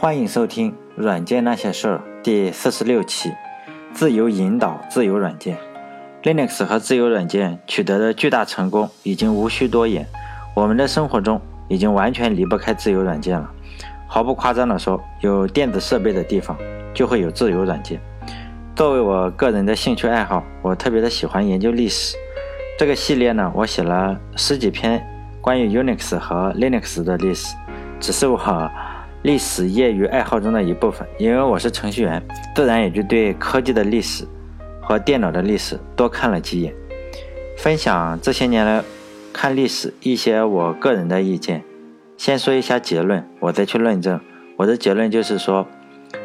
欢迎收听《软件那些事儿》第四十六期：自由引导自由软件。Linux 和自由软件取得的巨大成功已经无需多言，我们的生活中已经完全离不开自由软件了。毫不夸张地说，有电子设备的地方就会有自由软件。作为我个人的兴趣爱好，我特别的喜欢研究历史。这个系列呢，我写了十几篇关于 Unix 和 Linux 的历史，只是我历史业余爱好中的一部分。因为我是程序员，自然也就对科技的历史和电脑的历史多看了几眼。分享这些年来看历史一些我个人的意见。先说一下结论，我再去论证。我的结论就是说，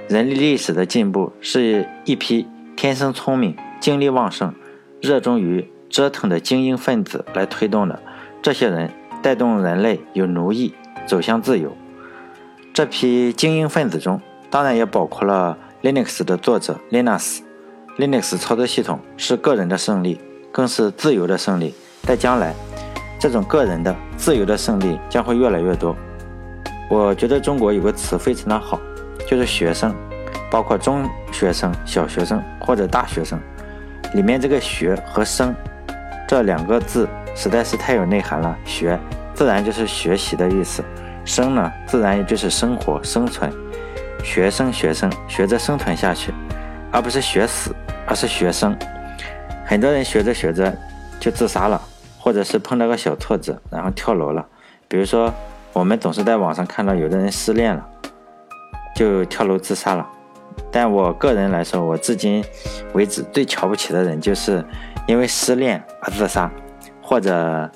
人类历史的进步是一批天生聪明、精力旺盛、热衷于。折腾的精英分子来推动的，这些人带动人类由奴役走向自由。这批精英分子中，当然也包括了 Linux 的作者 Linus。Linux 操作系统是个人的胜利，更是自由的胜利。在将来，这种个人的自由的胜利将会越来越多。我觉得中国有个词非常的好，就是学生，包括中学生、小学生或者大学生，里面这个学和生。这两个字实在是太有内涵了。学自然就是学习的意思，生呢自然也就是生活生存。学生学生学着生存下去，而不是学死，而是学生。很多人学着学着就自杀了，或者是碰到个小挫折然后跳楼了。比如说，我们总是在网上看到有的人失恋了，就跳楼自杀了。但我个人来说，我至今为止最瞧不起的人就是。因为失恋而自杀，或者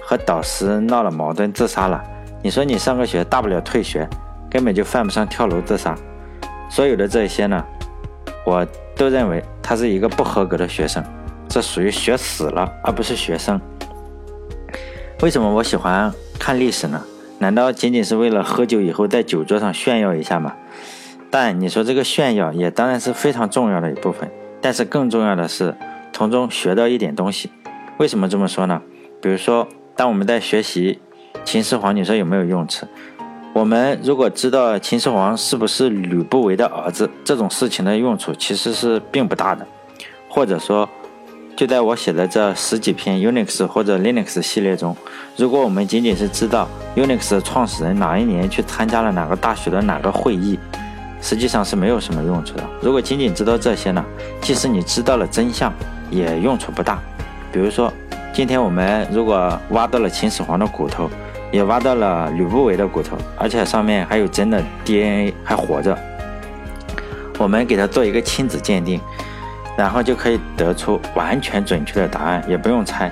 和导师闹了矛盾自杀了。你说你上个学，大不了退学，根本就犯不上跳楼自杀。所有的这些呢，我都认为他是一个不合格的学生，这属于学死了，而不是学生。为什么我喜欢看历史呢？难道仅仅是为了喝酒以后在酒桌上炫耀一下吗？但你说这个炫耀也当然是非常重要的一部分，但是更重要的是。从中学到一点东西，为什么这么说呢？比如说，当我们在学习秦始皇，你说有没有用处？我们如果知道秦始皇是不是吕不韦的儿子，这种事情的用处其实是并不大的。或者说，就在我写的这十几篇 Unix 或者 Linux 系列中，如果我们仅仅是知道 Unix 的创始人哪一年去参加了哪个大学的哪个会议，实际上是没有什么用处的。如果仅仅知道这些呢，即使你知道了真相，也用处不大。比如说，今天我们如果挖到了秦始皇的骨头，也挖到了吕不韦的骨头，而且上面还有真的 DNA 还活着，我们给他做一个亲子鉴定，然后就可以得出完全准确的答案，也不用猜，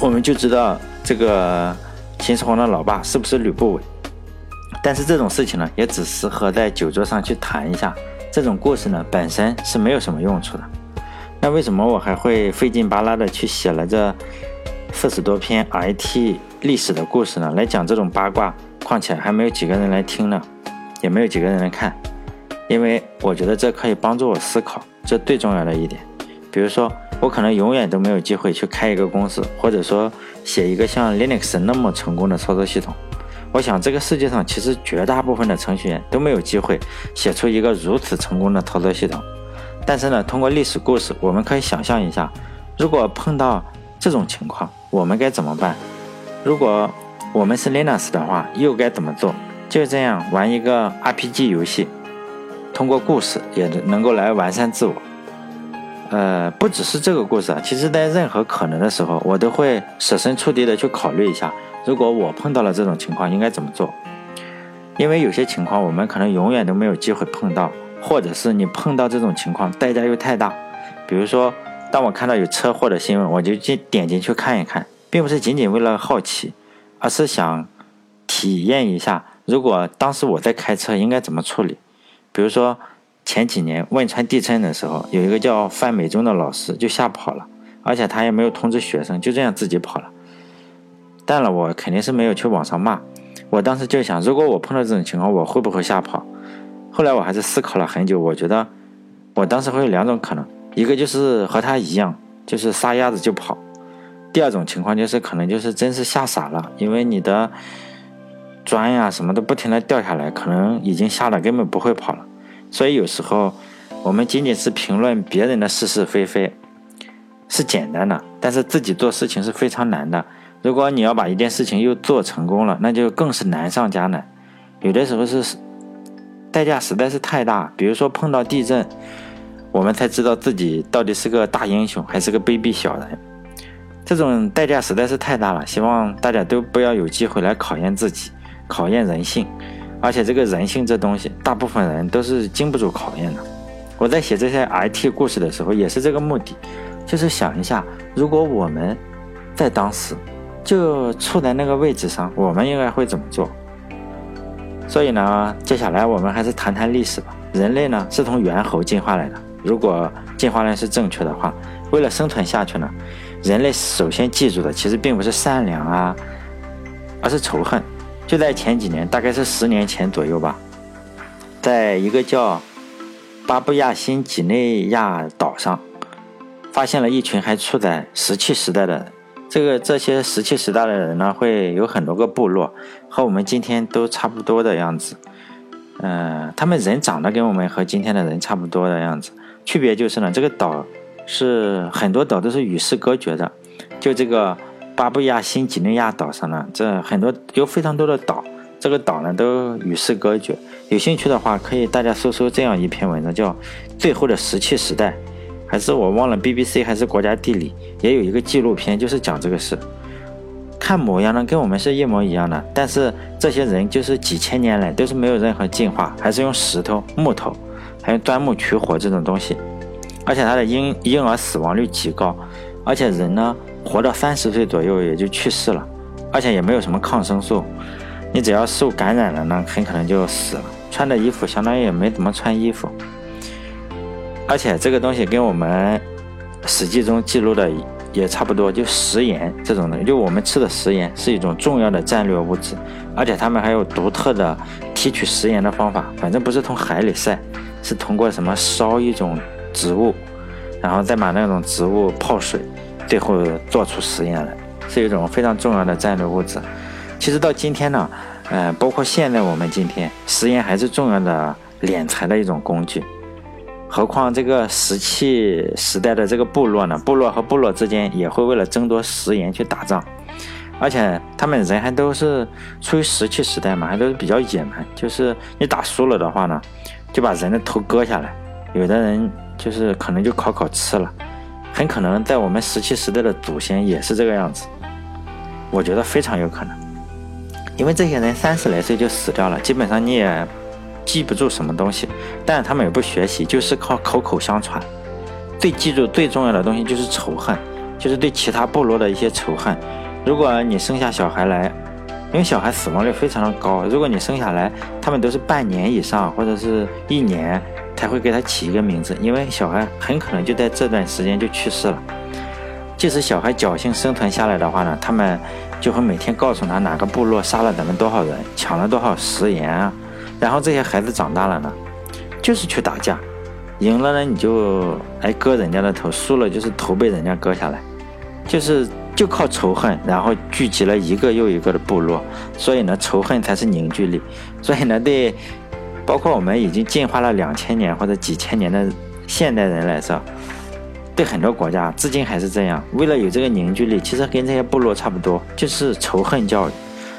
我们就知道这个秦始皇的老爸是不是吕不韦。但是这种事情呢，也只适合在酒桌上去谈一下。这种故事呢，本身是没有什么用处的。那为什么我还会费劲巴拉的去写了这四十多篇 IT 历史的故事呢？来讲这种八卦，况且还没有几个人来听呢，也没有几个人来看，因为我觉得这可以帮助我思考，这最重要的一点。比如说，我可能永远都没有机会去开一个公司，或者说写一个像 Linux 那么成功的操作系统。我想，这个世界上其实绝大部分的程序员都没有机会写出一个如此成功的操作系统。但是呢，通过历史故事，我们可以想象一下，如果碰到这种情况，我们该怎么办？如果我们是 Linux 的话，又该怎么做？就这样玩一个 RPG 游戏，通过故事也能够来完善自我。呃，不只是这个故事啊，其实在任何可能的时候，我都会设身处地的去考虑一下，如果我碰到了这种情况，应该怎么做？因为有些情况我们可能永远都没有机会碰到。或者是你碰到这种情况，代价又太大。比如说，当我看到有车祸的新闻，我就进点进去看一看，并不是仅仅为了好奇，而是想体验一下，如果当时我在开车应该怎么处理。比如说前几年汶川地震的时候，有一个叫范美忠的老师就吓跑了，而且他也没有通知学生，就这样自己跑了。但了，我肯定是没有去网上骂。我当时就想，如果我碰到这种情况，我会不会吓跑？后来我还是思考了很久，我觉得我当时会有两种可能，一个就是和他一样，就是撒丫子就跑；第二种情况就是可能就是真是吓傻了，因为你的砖呀什么都不停的掉下来，可能已经吓得根本不会跑了。所以有时候我们仅仅是评论别人的是是非非是简单的，但是自己做事情是非常难的。如果你要把一件事情又做成功了，那就更是难上加难。有的时候是代价实在是太大，比如说碰到地震，我们才知道自己到底是个大英雄还是个卑鄙小人。这种代价实在是太大了，希望大家都不要有机会来考验自己，考验人性。而且这个人性这东西，大部分人都是经不住考验的。我在写这些 IT 故事的时候，也是这个目的，就是想一下，如果我们在当时就处在那个位置上，我们应该会怎么做？所以呢，接下来我们还是谈谈历史吧。人类呢是从猿猴进化来的，如果进化论是正确的话，为了生存下去呢？人类首先记住的其实并不是善良啊，而是仇恨。就在前几年，大概是十年前左右吧，在一个叫巴布亚新几内亚岛上，发现了一群还处在石器时代的人。这个这些石器时代的人呢，会有很多个部落，和我们今天都差不多的样子。嗯，他们人长得跟我们和今天的人差不多的样子，区别就是呢，这个岛。是很多岛都是与世隔绝的，就这个巴布亚新几内亚岛上呢，这很多有非常多的岛，这个岛呢都与世隔绝。有兴趣的话，可以大家搜搜这样一篇文章，叫《最后的石器时代》，还是我忘了 BBC 还是国家地理也有一个纪录片，就是讲这个事。看模样呢，跟我们是一模一样的，但是这些人就是几千年来都是没有任何进化，还是用石头、木头，还有钻木取火这种东西。而且他的婴婴儿死亡率极高，而且人呢活到三十岁左右也就去世了，而且也没有什么抗生素，你只要受感染了呢，很可能就死了。穿的衣服相当于也没怎么穿衣服，而且这个东西跟我们史记中记录的也差不多，就食盐这种的，就我们吃的食盐是一种重要的战略物质，而且他们还有独特的提取食盐的方法，反正不是从海里晒，是通过什么烧一种。植物，然后再把那种植物泡水，最后做出食盐来，是一种非常重要的战略物质。其实到今天呢，呃，包括现在我们今天，食盐还是重要的敛财的一种工具。何况这个石器时代的这个部落呢，部落和部落之间也会为了争夺食盐去打仗，而且他们人还都是处于石器时代嘛，还都是比较野蛮。就是你打输了的话呢，就把人的头割下来，有的人。就是可能就烤烤吃了，很可能在我们石器时代的祖先也是这个样子，我觉得非常有可能，因为这些人三十来岁就死掉了，基本上你也记不住什么东西，但是他们也不学习，就是靠口口相传。最记住最重要的东西就是仇恨，就是对其他部落的一些仇恨。如果你生下小孩来，因为小孩死亡率非常的高，如果你生下来，他们都是半年以上或者是一年。才会给他起一个名字，因为小孩很可能就在这段时间就去世了。即使小孩侥幸生存下来的话呢，他们就会每天告诉他哪个部落杀了咱们多少人，抢了多少食盐啊。然后这些孩子长大了呢，就是去打架，赢了呢你就哎割人家的头，输了就是头被人家割下来，就是就靠仇恨，然后聚集了一个又一个的部落。所以呢，仇恨才是凝聚力。所以呢，对。包括我们已经进化了两千年或者几千年的现代人来说，对很多国家至今还是这样。为了有这个凝聚力，其实跟这些部落差不多，就是仇恨教育。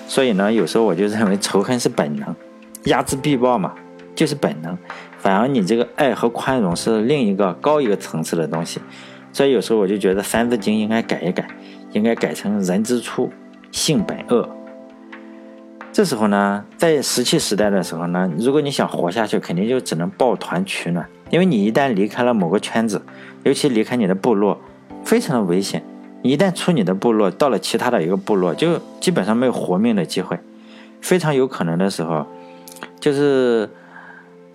所以呢，有时候我就认为仇恨是本能，睚眦必报嘛，就是本能。反而你这个爱和宽容是另一个高一个层次的东西。所以有时候我就觉得《三字经》应该改一改，应该改成“人之初，性本恶”。这时候呢，在石器时代的时候呢，如果你想活下去，肯定就只能抱团取暖，因为你一旦离开了某个圈子，尤其离开你的部落，非常的危险。你一旦出你的部落，到了其他的一个部落，就基本上没有活命的机会。非常有可能的时候，就是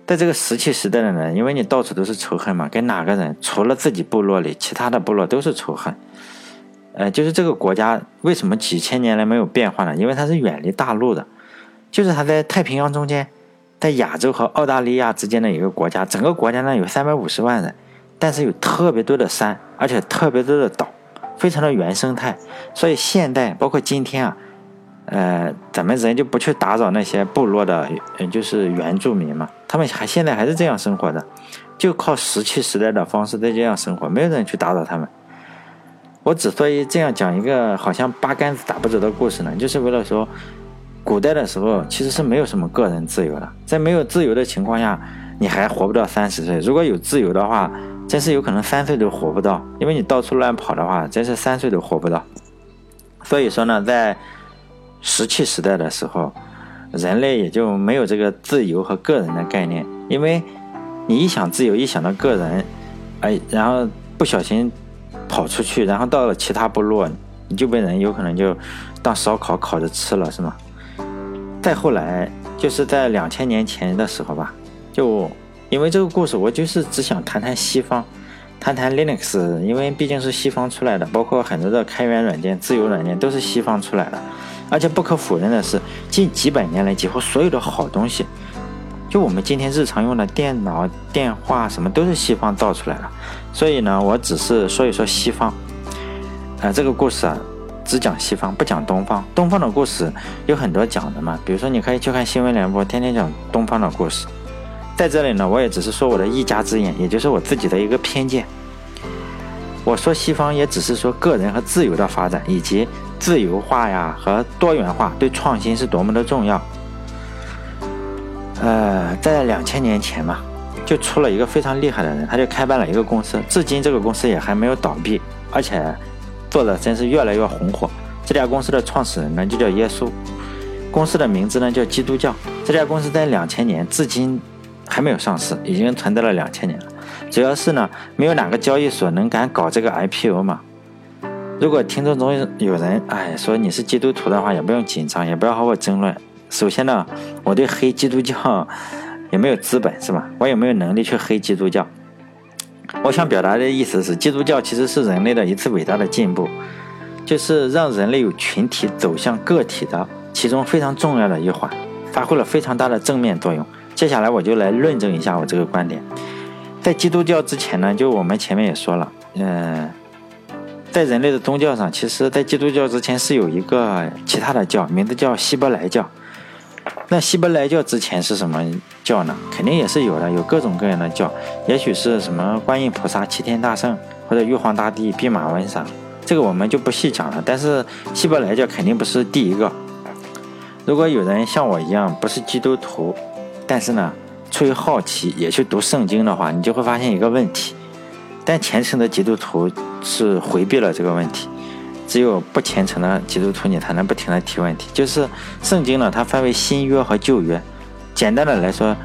在这个石器时代的人，因为你到处都是仇恨嘛，跟哪个人除了自己部落里，其他的部落都是仇恨。呃，就是这个国家为什么几千年来没有变化呢？因为它是远离大陆的，就是它在太平洋中间，在亚洲和澳大利亚之间的一个国家。整个国家呢有三百五十万人，但是有特别多的山，而且特别多的岛，非常的原生态。所以现代包括今天啊，呃，咱们人就不去打扰那些部落的，就是原住民嘛，他们还现在还是这样生活的，就靠石器时代的方式在这样生活，没有人去打扰他们。我之所以这样讲一个好像八竿子打不着的故事呢，就是为了说，古代的时候其实是没有什么个人自由的，在没有自由的情况下，你还活不到三十岁。如果有自由的话，真是有可能三岁都活不到，因为你到处乱跑的话，真是三岁都活不到。所以说呢，在石器时代的时候，人类也就没有这个自由和个人的概念，因为你一想自由，一想到个人，哎，然后不小心跑出去，然后到了其他部落，你就被人有可能就当烧烤烤着吃了，是吗？再后来，就是在两千年前的时候吧，就因为这个故事，我就是只想谈谈西方，谈谈 Linux，因为毕竟是西方出来的，包括很多的开源软件、自由软件都是西方出来的。而且不可否认的是，近几百年来，几乎所有的好东西，就我们今天日常用的电脑、电话什么，都是西方造出来的。所以呢，我只是说一说西方。呃，这个故事啊，只讲西方，不讲东方。东方的故事有很多讲的嘛，比如说你可以去看新闻联播，天天讲东方的故事。在这里呢，我也只是说我的一家之言，也就是我自己的一个偏见。我说西方也只是说个人和自由的发展，以及自由化呀和多元化对创新是多么的重要。呃，在两千年前嘛，就出了一个非常厉害的人，他就开办了一个公司，至今这个公司也还没有倒闭，而且做的真是越来越红火。这家公司的创始人呢就叫耶稣，公司的名字呢叫基督教。这家公司在两千年至今还没有上市，已经存在了两千年了。主要是呢，没有哪个交易所能敢搞这个 IPO 嘛。如果听众中有人哎说你是基督徒的话，也不用紧张，也不要和我争论。首先呢，我对黑基督教也没有资本，是吧？我也没有能力去黑基督教。我想表达的意思是，基督教其实是人类的一次伟大的进步，就是让人类由群体走向个体的其中非常重要的一环，发挥了非常大的正面作用。接下来我就来论证一下我这个观点。在基督教之前呢，就我们前面也说了，嗯，在人类的宗教上，其实，在基督教之前是有一个其他的教，名字叫希伯来教。那希伯来教之前是什么教呢？肯定也是有的，有各种各样的教，也许是什么观音菩萨、齐天大圣，或者玉皇大帝、弼马温啥，这个我们就不细讲了。但是希伯来教肯定不是第一个。如果有人像我一样不是基督徒，但是呢？出于好奇也去读圣经的话，你就会发现一个问题，但虔诚的基督徒是回避了这个问题，只有不虔诚的基督徒你才能不停的提问题。就是圣经呢，它分为新约和旧约，简单的来说，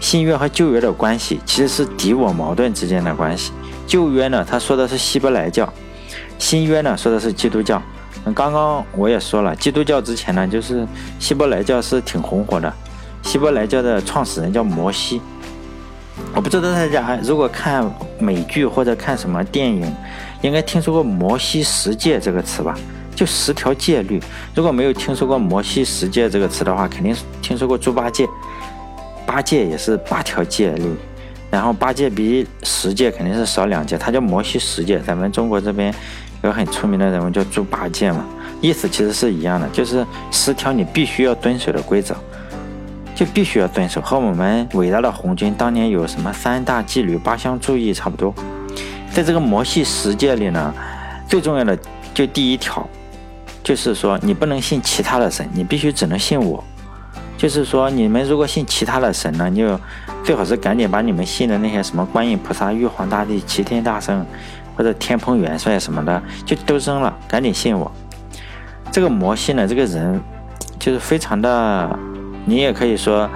新约和旧约的关系其实是敌我矛盾之间的关系。旧约呢，它说的是希伯来教，新约呢说的是基督教。刚刚我也说了，基督教之前呢，就是希伯来教是挺红火的。希伯来教的创始人叫摩西，我不知道大家如果看美剧或者看什么电影，应该听说过摩西十诫这个词吧？就十条戒律。如果没有听说过摩西十诫这个词的话，肯定听说过猪八戒。八戒也是八条戒律，然后八戒比十戒肯定是少两戒，它叫摩西十戒。咱们中国这边有很出名的人物叫猪八戒嘛，意思其实是一样的，就是十条你必须要遵守的规则。就必须要遵守，和我们伟大的红军当年有什么三大纪律八项注意差不多。在这个摩西世界里呢，最重要的就第一条，就是说你不能信其他的神，你必须只能信我。就是说你们如果信其他的神呢，你就最好是赶紧把你们信的那些什么观音菩萨、玉皇大帝、齐天大圣或者天蓬元帅什么的，就都扔了，赶紧信我。这个摩西呢，这个人就是非常的。你也可以说，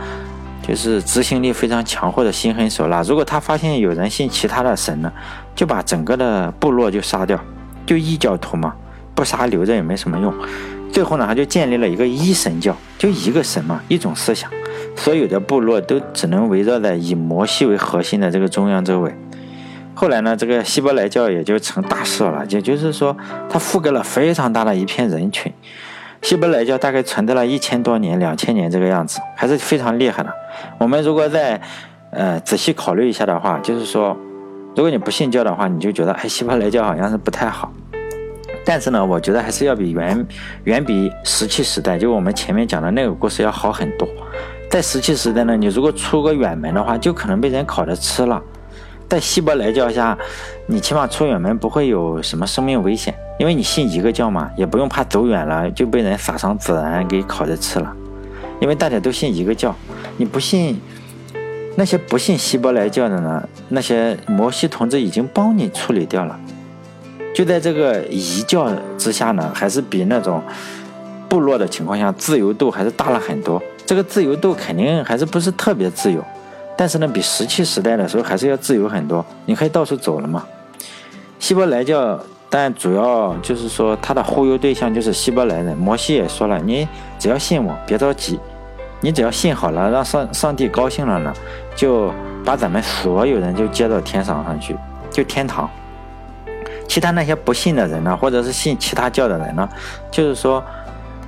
就是执行力非常强或者心狠手辣。如果他发现有人信其他的神呢，就把整个的部落就杀掉，就异教徒嘛，不杀留着也没什么用。最后呢，他就建立了一个一神教，就一个神嘛，一种思想，所有的部落都只能围绕在以摩西为核心的这个中央周围。后来呢，这个希伯来教也就成大事了，也就是说，它覆盖了非常大的一片人群。希伯来教大概存在了一千多年、两千年这个样子，还是非常厉害的。我们如果再呃仔细考虑一下的话，就是说，如果你不信教的话，你就觉得哎，希伯来教好像是不太好。但是呢，我觉得还是要比远远比石器时代，就我们前面讲的那个故事要好很多。在石器时代呢，你如果出个远门的话，就可能被人烤着吃了。在希伯来教下，你起码出远门不会有什么生命危险，因为你信一个教嘛，也不用怕走远了就被人撒上孜然给烤着吃了。因为大家都信一个教，你不信，那些不信希伯来教的呢，那些摩西同志已经帮你处理掉了。就在这个一教之下呢，还是比那种部落的情况下自由度还是大了很多。这个自由度肯定还是不是特别自由，但是呢，比石器时代的时候还是要自由很多。你可以到处走了嘛。希伯来教，但主要就是说他的忽悠对象就是希伯来人。摩西也说了，你只要信我，别着急，你只要信好了，让上上帝高兴了呢，就把咱们所有人就接到天上上去，就天堂。其他那些不信的人呢，或者是信其他教的人呢，就是说。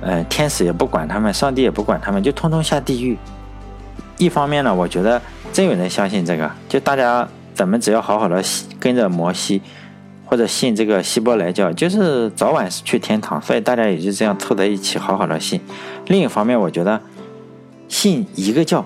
嗯，天使也不管他们，上帝也不管他们，就通通下地狱。一方面呢，我觉得真有人相信这个，就大家咱们只要好好的跟着摩西，或者信这个希伯来教，就是早晚是去天堂。所以大家也就这样凑在一起，好好的信。另一方面，我觉得信一个教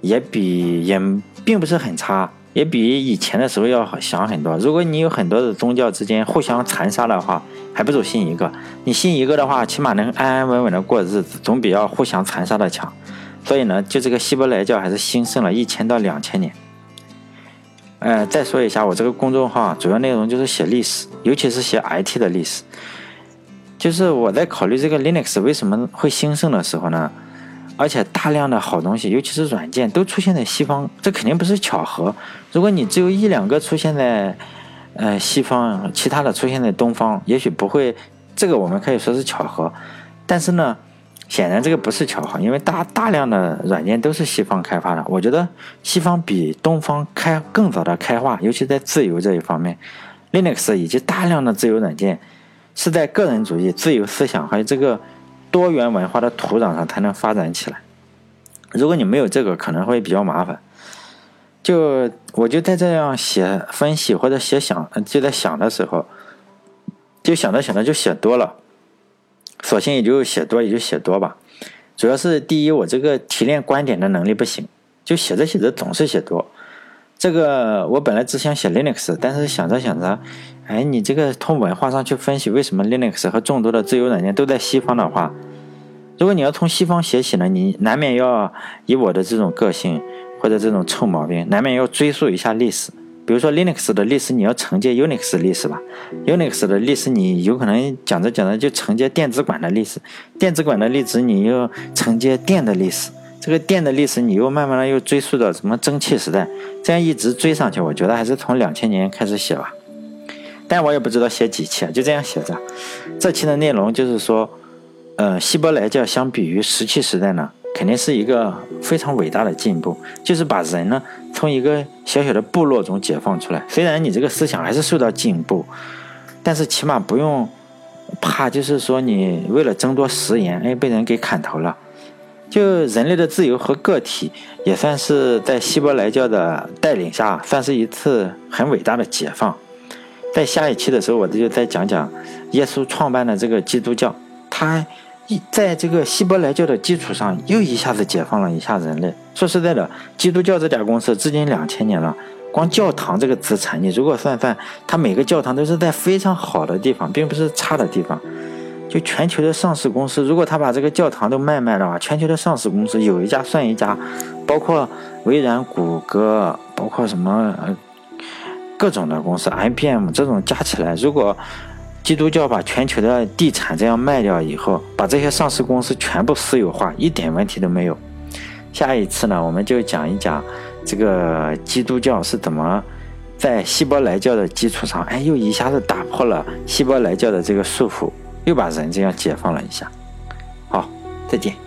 也比也并不是很差。也比以前的时候要想很多。如果你有很多的宗教之间互相残杀的话，还不如信一个。你信一个的话，起码能安安稳稳的过日子，总比要互相残杀的强。所以呢，就这个希伯来教还是兴盛了一千到两千年。呃，再说一下，我这个公众号主要内容就是写历史，尤其是写 IT 的历史。就是我在考虑这个 Linux 为什么会兴盛的时候呢？而且大量的好东西，尤其是软件，都出现在西方，这肯定不是巧合。如果你只有一两个出现在，呃，西方，其他的出现在东方，也许不会，这个我们可以说是巧合。但是呢，显然这个不是巧合，因为大大量的软件都是西方开发的。我觉得西方比东方开更早的开化，尤其在自由这一方面，Linux 以及大量的自由软件，是在个人主义、自由思想还有这个。多元文化的土壤上才能发展起来。如果你没有这个，可能会比较麻烦。就我就在这样写分析或者写想，就在想的时候，就想着想着就写多了，索性也就写多也就写多吧。主要是第一，我这个提炼观点的能力不行，就写着写着总是写多。这个我本来只想写 Linux，但是想着想着，哎，你这个从文化上去分析，为什么 Linux 和众多的自由软件都在西方的话，如果你要从西方写起呢，你难免要以我的这种个性或者这种臭毛病，难免要追溯一下历史。比如说 Linux 的历史，你要承接 Unix 历史吧；Unix 的历史，你有可能讲着讲着就承接电子管的历史；电子管的历史，你又承接电的历史。这个电的历史，你又慢慢的又追溯到什么蒸汽时代，这样一直追上去，我觉得还是从两千年开始写吧。但我也不知道写几期啊，就这样写着。这期的内容就是说，呃，希伯来教相比于石器时代呢，肯定是一个非常伟大的进步，就是把人呢从一个小小的部落中解放出来。虽然你这个思想还是受到进步，但是起码不用怕，就是说你为了争夺食盐，哎，被人给砍头了。就人类的自由和个体，也算是在希伯来教的带领下，算是一次很伟大的解放。在下一期的时候，我就再讲讲耶稣创办的这个基督教，他在这个希伯来教的基础上，又一下子解放了一下人类。说实在的，基督教这家公司至今两千年了，光教堂这个资产，你如果算算，它每个教堂都是在非常好的地方，并不是差的地方。就全球的上市公司，如果他把这个教堂都卖卖的话，全球的上市公司有一家算一家，包括微软、谷歌，包括什么各种的公司，IBM 这种加起来，如果基督教把全球的地产这样卖掉以后，把这些上市公司全部私有化，一点问题都没有。下一次呢，我们就讲一讲这个基督教是怎么在希伯来教的基础上，哎，又一下子打破了希伯来教的这个束缚。又把人这样解放了一下，好，再见。